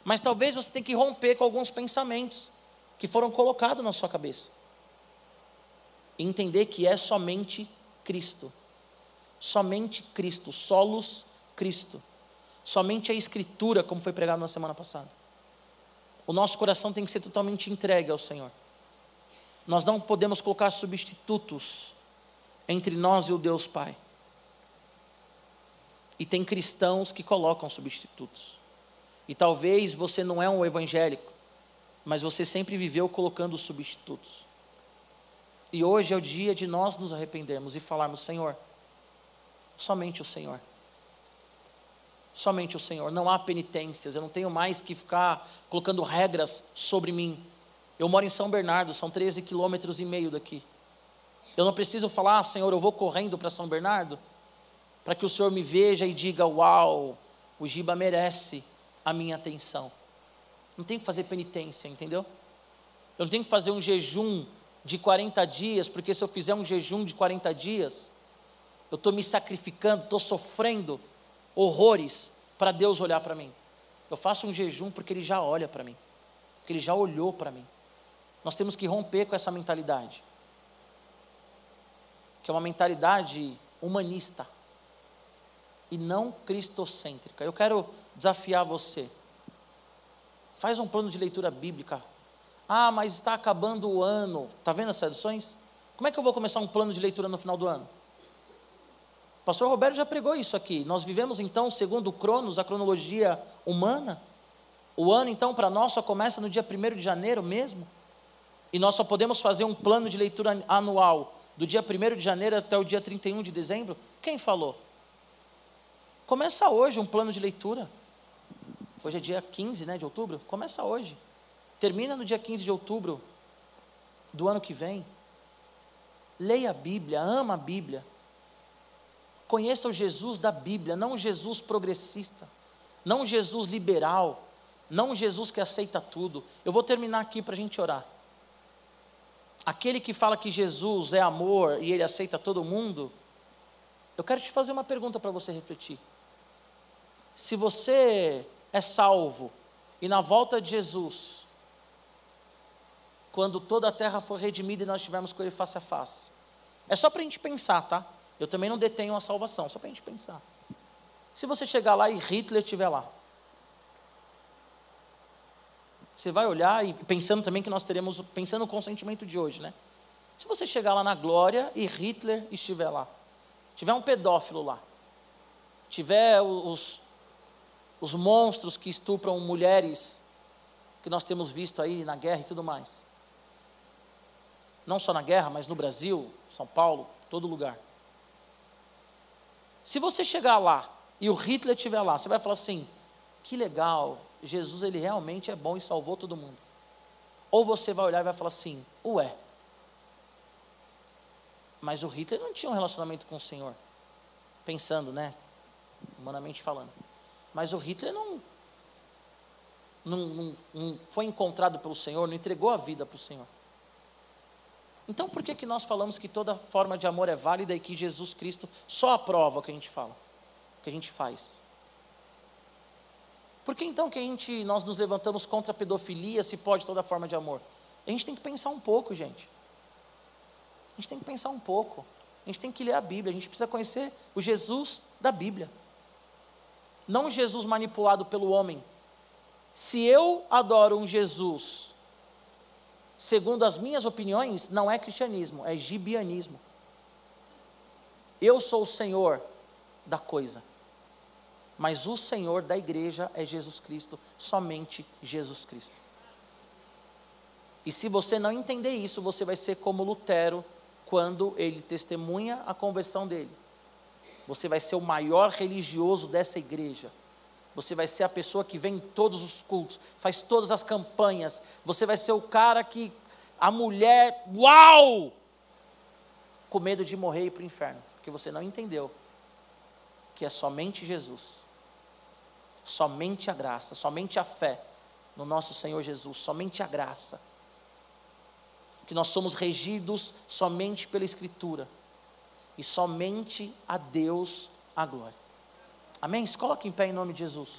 Mas talvez você tenha que romper com alguns pensamentos que foram colocados na sua cabeça. E entender que é somente Cristo. Somente Cristo, solos Cristo. Somente a Escritura, como foi pregado na semana passada. O nosso coração tem que ser totalmente entregue ao Senhor. Nós não podemos colocar substitutos entre nós e o Deus Pai. E tem cristãos que colocam substitutos. E talvez você não é um evangélico, mas você sempre viveu colocando substitutos. E hoje é o dia de nós nos arrependermos e falarmos: Senhor, somente o Senhor. Somente o Senhor. Não há penitências, eu não tenho mais que ficar colocando regras sobre mim. Eu moro em São Bernardo, são 13 quilômetros e meio daqui. Eu não preciso falar, ah, Senhor, eu vou correndo para São Bernardo, para que o Senhor me veja e diga: Uau, o Giba merece a minha atenção. Não tenho que fazer penitência, entendeu? Eu não tenho que fazer um jejum de 40 dias, porque se eu fizer um jejum de 40 dias, eu estou me sacrificando, estou sofrendo horrores para Deus olhar para mim. Eu faço um jejum porque Ele já olha para mim, porque Ele já olhou para mim. Nós temos que romper com essa mentalidade, que é uma mentalidade humanista e não cristocêntrica. Eu quero desafiar você. Faz um plano de leitura bíblica. Ah, mas está acabando o ano. Está vendo as traduções? Como é que eu vou começar um plano de leitura no final do ano? O pastor Roberto já pregou isso aqui. Nós vivemos então, segundo o Cronos, a cronologia humana. O ano, então, para nós só começa no dia 1 de janeiro mesmo. E nós só podemos fazer um plano de leitura anual do dia 1 de janeiro até o dia 31 de dezembro. Quem falou? Começa hoje um plano de leitura. Hoje é dia 15 né, de outubro. Começa hoje. Termina no dia 15 de outubro do ano que vem. Leia a Bíblia, ama a Bíblia. Conheça o Jesus da Bíblia, não o Jesus progressista, não o Jesus liberal, não o Jesus que aceita tudo. Eu vou terminar aqui para a gente orar. Aquele que fala que Jesus é amor e ele aceita todo mundo, eu quero te fazer uma pergunta para você refletir se você é salvo e na volta de Jesus, quando toda a terra for redimida e nós estivermos com Ele face a face, é só para a gente pensar, tá? Eu também não detenho a salvação, só para a gente pensar. Se você chegar lá e Hitler estiver lá, você vai olhar e pensando também que nós teremos, pensando no consentimento de hoje, né? Se você chegar lá na glória e Hitler estiver lá, tiver um pedófilo lá, tiver os, os monstros que estupram mulheres, que nós temos visto aí na guerra e tudo mais. Não só na guerra, mas no Brasil, São Paulo, todo lugar. Se você chegar lá e o Hitler estiver lá, você vai falar assim: que legal, Jesus ele realmente é bom e salvou todo mundo. Ou você vai olhar e vai falar assim: ué, mas o Hitler não tinha um relacionamento com o Senhor. Pensando, né? Humanamente falando. Mas o Hitler não, não, não, não foi encontrado pelo Senhor, não entregou a vida para o Senhor. Então por que, que nós falamos que toda forma de amor é válida e que Jesus Cristo só aprova o que a gente fala, o que a gente faz? Por que então que a gente, nós nos levantamos contra a pedofilia se pode toda forma de amor? A gente tem que pensar um pouco, gente. A gente tem que pensar um pouco. A gente tem que ler a Bíblia, a gente precisa conhecer o Jesus da Bíblia não Jesus manipulado pelo homem. Se eu adoro um Jesus, segundo as minhas opiniões, não é cristianismo, é gibianismo. Eu sou o Senhor da coisa. mas o Senhor da igreja é Jesus Cristo, somente Jesus Cristo. E se você não entender isso, você vai ser como Lutero quando ele testemunha a conversão dele. Você vai ser o maior religioso dessa igreja. Você vai ser a pessoa que vem em todos os cultos, faz todas as campanhas. Você vai ser o cara que a mulher, uau! Com medo de morrer e ir para o inferno, porque você não entendeu que é somente Jesus, somente a graça, somente a fé no nosso Senhor Jesus, somente a graça. Que nós somos regidos somente pela Escritura e somente a Deus a glória. Amém? Se coloque em pé em nome de Jesus.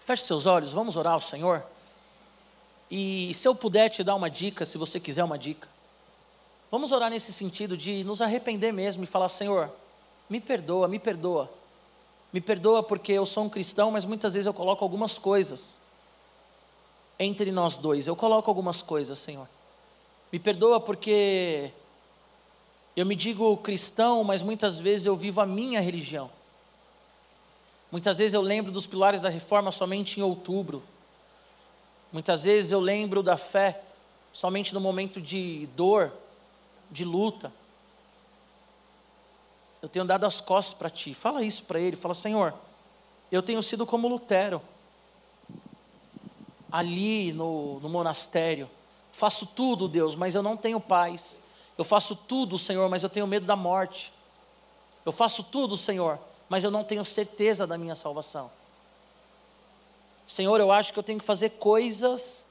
Feche seus olhos, vamos orar ao Senhor. E se eu puder te dar uma dica, se você quiser uma dica, vamos orar nesse sentido de nos arrepender mesmo e falar: Senhor, me perdoa, me perdoa. Me perdoa porque eu sou um cristão, mas muitas vezes eu coloco algumas coisas entre nós dois. Eu coloco algumas coisas, Senhor. Me perdoa porque eu me digo cristão, mas muitas vezes eu vivo a minha religião. Muitas vezes eu lembro dos pilares da reforma somente em outubro. Muitas vezes eu lembro da fé somente no momento de dor, de luta. Eu tenho dado as costas para ti. Fala isso para ele. Fala, Senhor, eu tenho sido como Lutero ali no, no monastério. Faço tudo, Deus, mas eu não tenho paz. Eu faço tudo, Senhor, mas eu tenho medo da morte. Eu faço tudo, Senhor, mas eu não tenho certeza da minha salvação. Senhor, eu acho que eu tenho que fazer coisas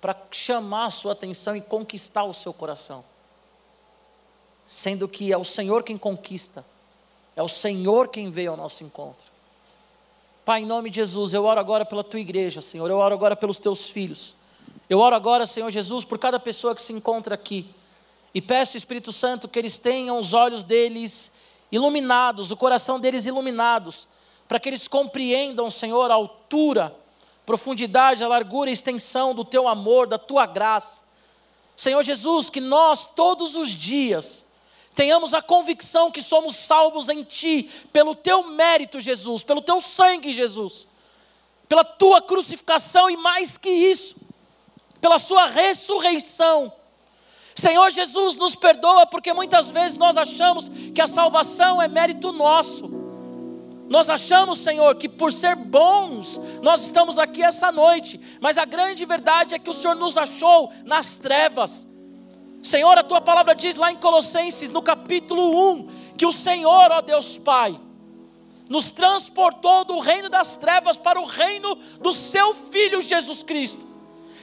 para chamar a sua atenção e conquistar o seu coração. Sendo que é o Senhor quem conquista, é o Senhor quem veio ao nosso encontro. Pai, em nome de Jesus, eu oro agora pela tua igreja, Senhor. Eu oro agora pelos teus filhos. Eu oro agora, Senhor Jesus, por cada pessoa que se encontra aqui. E peço, Espírito Santo, que eles tenham os olhos deles iluminados, o coração deles iluminados, para que eles compreendam, Senhor, a altura, profundidade, a largura e extensão do teu amor, da tua graça. Senhor Jesus, que nós todos os dias tenhamos a convicção que somos salvos em Ti, pelo Teu mérito, Jesus, pelo Teu sangue, Jesus, pela Tua crucificação e mais que isso, pela Sua ressurreição. Senhor Jesus, nos perdoa, porque muitas vezes nós achamos que a salvação é mérito nosso. Nós achamos, Senhor, que por ser bons, nós estamos aqui essa noite, mas a grande verdade é que o Senhor nos achou nas trevas, Senhor, a tua palavra diz lá em Colossenses, no capítulo 1, que o Senhor, ó Deus Pai, nos transportou do reino das trevas para o reino do seu Filho Jesus Cristo.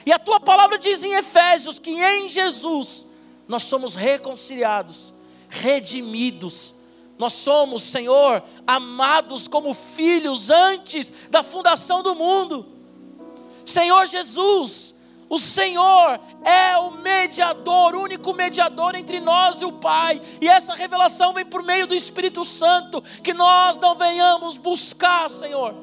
E a tua palavra diz em Efésios que em Jesus nós somos reconciliados, redimidos. Nós somos, Senhor, amados como filhos antes da fundação do mundo. Senhor Jesus, o Senhor é o mediador, o único mediador entre nós e o Pai. E essa revelação vem por meio do Espírito Santo, que nós não venhamos buscar, Senhor,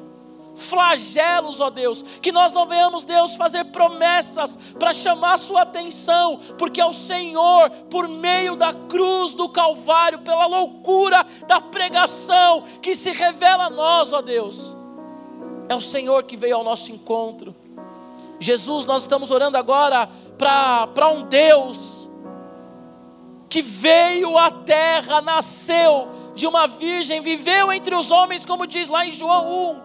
flagelos, ó Deus, que nós não venhamos, Deus, fazer promessas para chamar a sua atenção, porque é o Senhor, por meio da cruz do Calvário, pela loucura da pregação, que se revela a nós, ó Deus. É o Senhor que veio ao nosso encontro Jesus, nós estamos orando agora para um Deus que veio à terra, nasceu de uma virgem, viveu entre os homens, como diz lá em João 1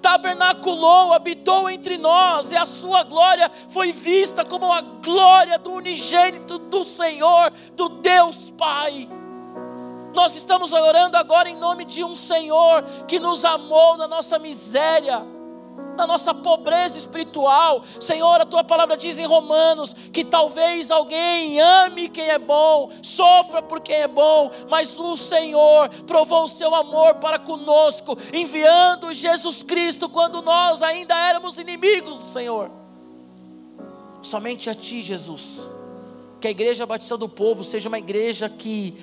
tabernaculou, habitou entre nós, e a sua glória foi vista como a glória do unigênito do Senhor, do Deus Pai. Nós estamos orando agora em nome de um Senhor que nos amou na nossa miséria na nossa pobreza espiritual. Senhor, a tua palavra diz em Romanos que talvez alguém ame quem é bom, sofra por quem é bom, mas o Senhor provou o seu amor para conosco, enviando Jesus Cristo quando nós ainda éramos inimigos do Senhor. Somente a ti, Jesus. Que a igreja batista do povo seja uma igreja que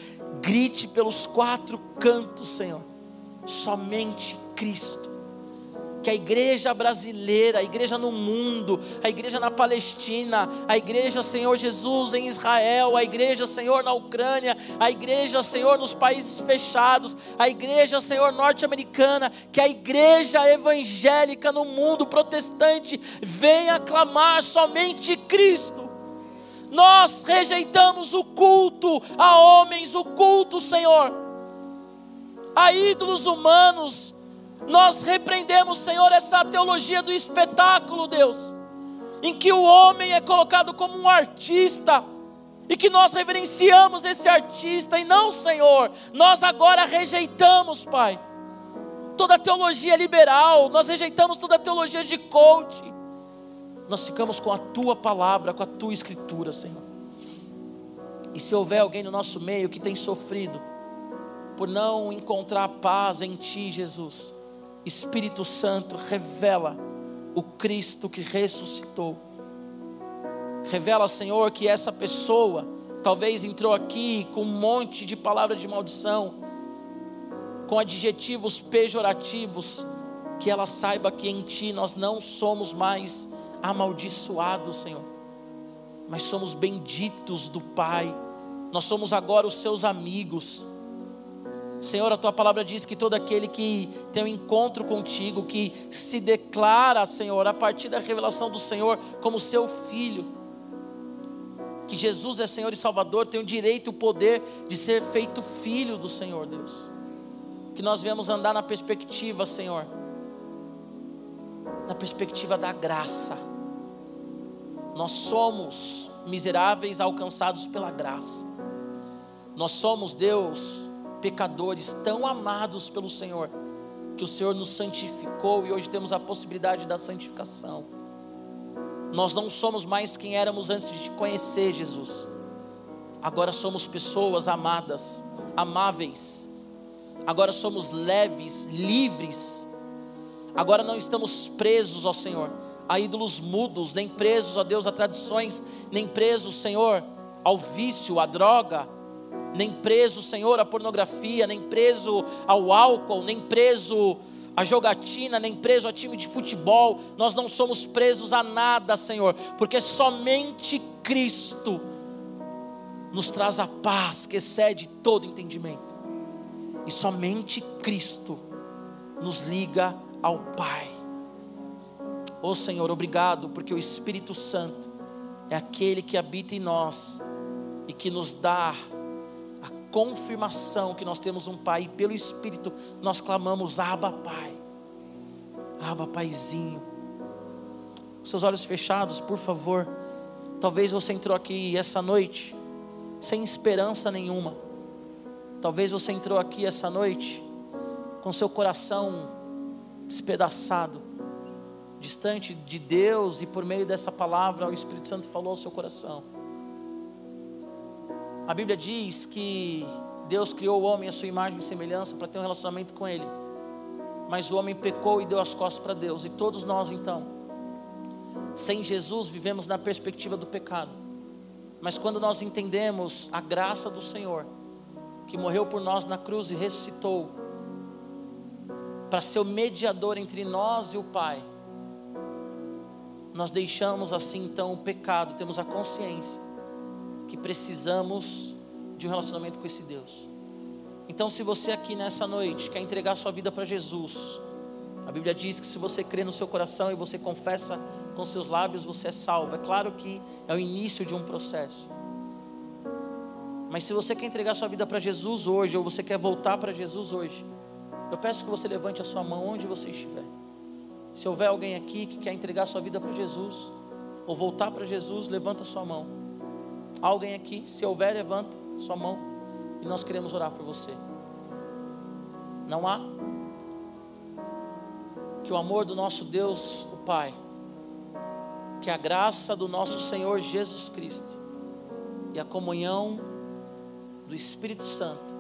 grite pelos quatro cantos, Senhor. Somente Cristo que a igreja brasileira, a igreja no mundo, a igreja na Palestina, a igreja, Senhor Jesus, em Israel, a igreja, Senhor, na Ucrânia, a igreja, Senhor, nos países fechados, a igreja, Senhor, norte-americana, que a igreja evangélica no mundo protestante venha clamar somente Cristo. Nós rejeitamos o culto a homens, o culto, Senhor, a ídolos humanos, nós repreendemos, Senhor, essa teologia do espetáculo, Deus, em que o homem é colocado como um artista, e que nós reverenciamos esse artista, e não, Senhor, nós agora rejeitamos, Pai, toda teologia liberal, nós rejeitamos toda teologia de coach, nós ficamos com a tua palavra, com a tua escritura, Senhor. E se houver alguém no nosso meio que tem sofrido por não encontrar paz em Ti, Jesus, Espírito Santo, revela o Cristo que ressuscitou. Revela, Senhor, que essa pessoa talvez entrou aqui com um monte de palavras de maldição, com adjetivos pejorativos, que ela saiba que em Ti nós não somos mais amaldiçoados, Senhor, mas somos benditos do Pai, nós somos agora os Seus amigos Senhor, a tua palavra diz que todo aquele que tem um encontro contigo, que se declara, Senhor, a partir da revelação do Senhor como seu filho, que Jesus é Senhor e Salvador, tem o direito e o poder de ser feito filho do Senhor, Deus. Que nós viemos andar na perspectiva, Senhor, na perspectiva da graça. Nós somos miseráveis alcançados pela graça. Nós somos, Deus, pecadores tão amados pelo Senhor, que o Senhor nos santificou e hoje temos a possibilidade da santificação. Nós não somos mais quem éramos antes de conhecer, Jesus. Agora somos pessoas amadas, amáveis. Agora somos leves, livres. Agora não estamos presos, ó Senhor, a ídolos mudos, nem presos, ó Deus, a tradições, nem presos, Senhor, ao vício, à droga, nem preso, Senhor, à pornografia, nem preso ao álcool, nem preso à jogatina, nem preso a time de futebol. Nós não somos presos a nada, Senhor, porque somente Cristo nos traz a paz que excede todo entendimento. E somente Cristo nos liga ao Pai. Oh Senhor, obrigado, porque o Espírito Santo é aquele que habita em nós e que nos dá confirmação que nós temos um Pai, e pelo Espírito nós clamamos: Abba, Pai, Abba, Paizinho. Seus olhos fechados, por favor. Talvez você entrou aqui essa noite sem esperança nenhuma. Talvez você entrou aqui essa noite com seu coração despedaçado, distante de Deus, e por meio dessa palavra o Espírito Santo falou ao seu coração. A Bíblia diz que Deus criou o homem à sua imagem e semelhança para ter um relacionamento com Ele. Mas o homem pecou e deu as costas para Deus. E todos nós, então, sem Jesus, vivemos na perspectiva do pecado. Mas quando nós entendemos a graça do Senhor, que morreu por nós na cruz e ressuscitou, para ser o mediador entre nós e o Pai, nós deixamos assim então o pecado, temos a consciência que precisamos de um relacionamento com esse Deus. Então, se você aqui nessa noite quer entregar sua vida para Jesus, a Bíblia diz que se você crê no seu coração e você confessa com seus lábios, você é salvo. É claro que é o início de um processo. Mas se você quer entregar sua vida para Jesus hoje, ou você quer voltar para Jesus hoje, eu peço que você levante a sua mão onde você estiver. Se houver alguém aqui que quer entregar sua vida para Jesus, ou voltar para Jesus, levanta a sua mão. Alguém aqui, se houver, levanta sua mão e nós queremos orar por você. Não há? Que o amor do nosso Deus, o Pai, que a graça do nosso Senhor Jesus Cristo e a comunhão do Espírito Santo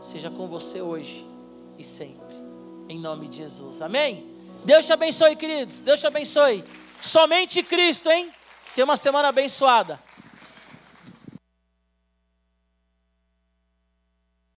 seja com você hoje e sempre, em nome de Jesus. Amém? Deus te abençoe, queridos. Deus te abençoe. Somente Cristo, hein? Tenha uma semana abençoada.